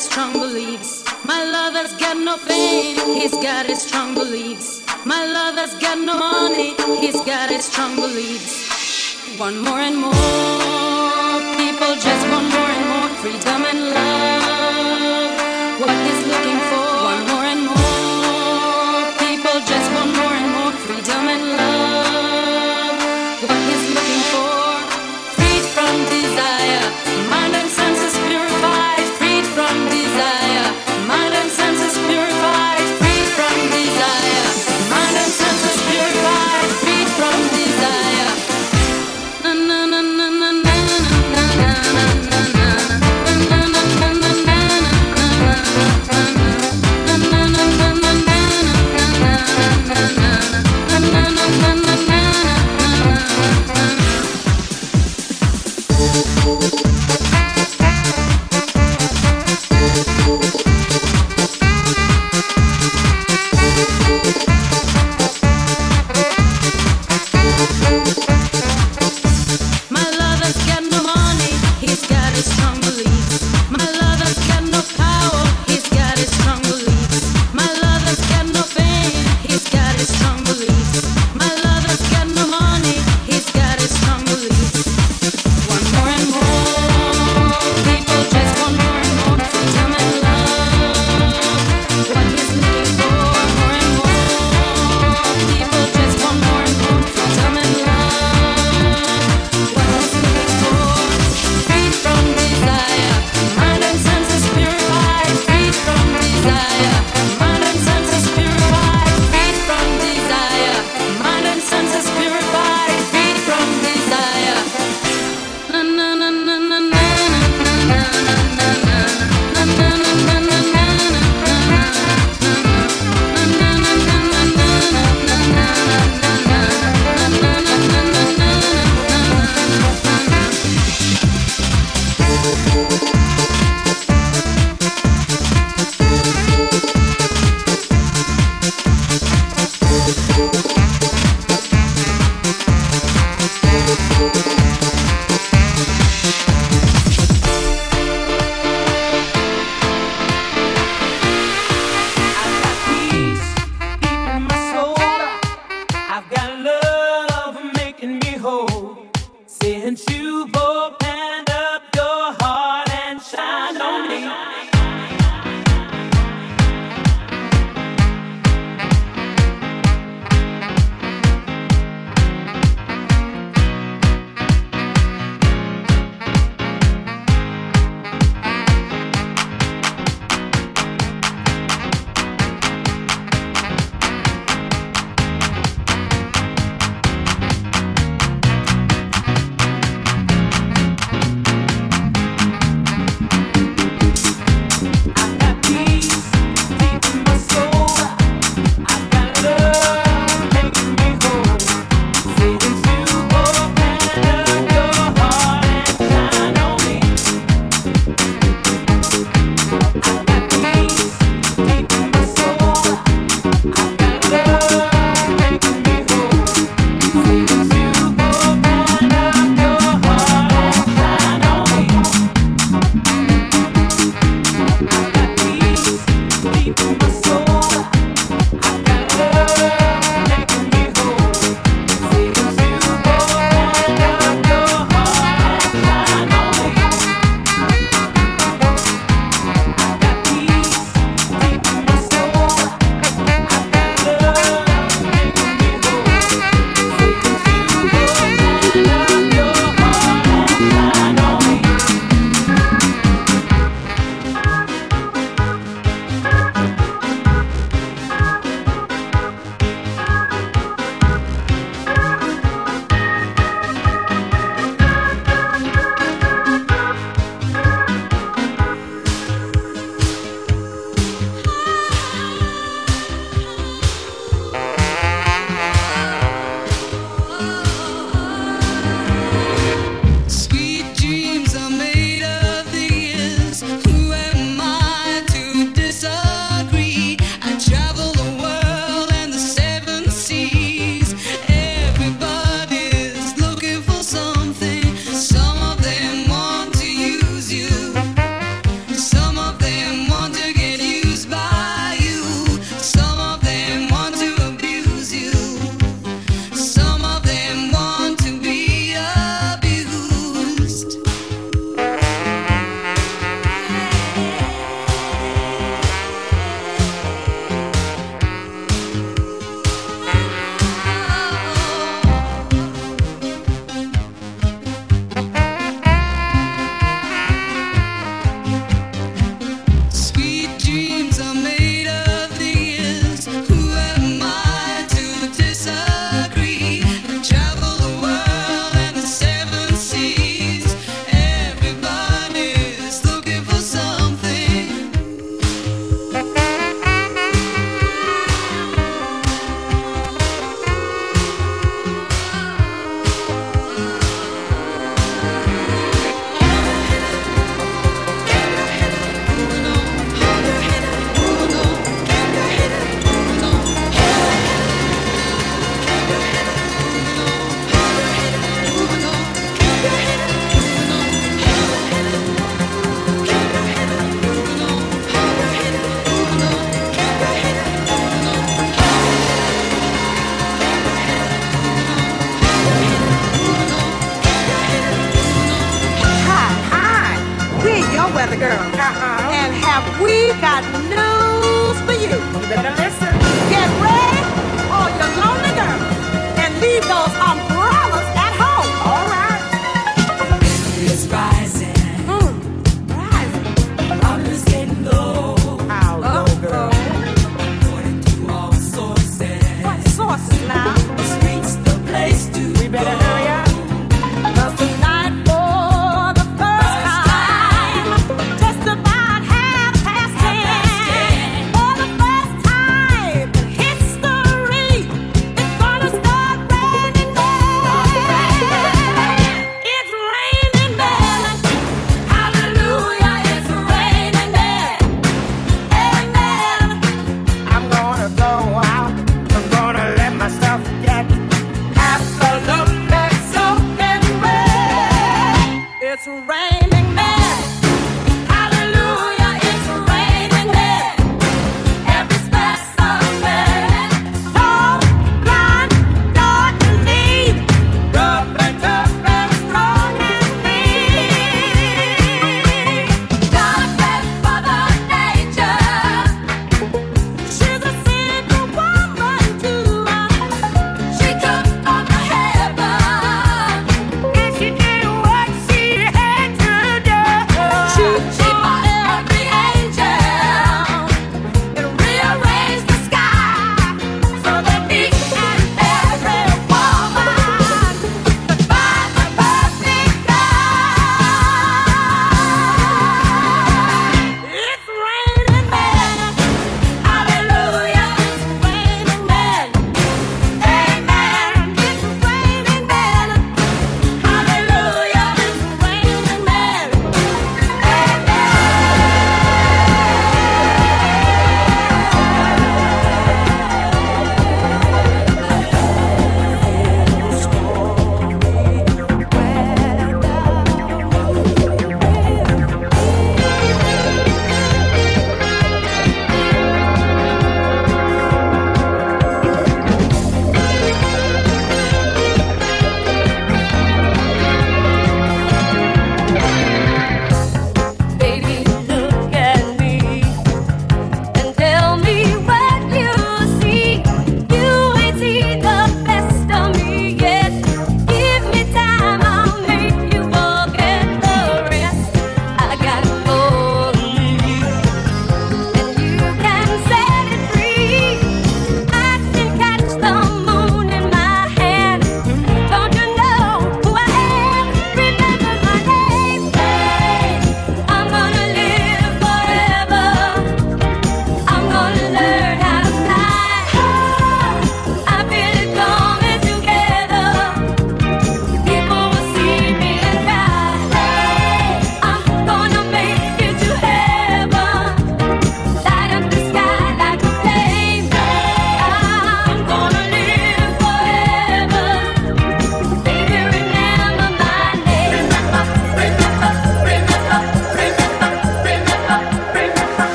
his strong beliefs. My lover's got no fame, he's got his strong beliefs. My lover's got no money, he's got his strong beliefs. One more and more, people just want more and more freedom and love.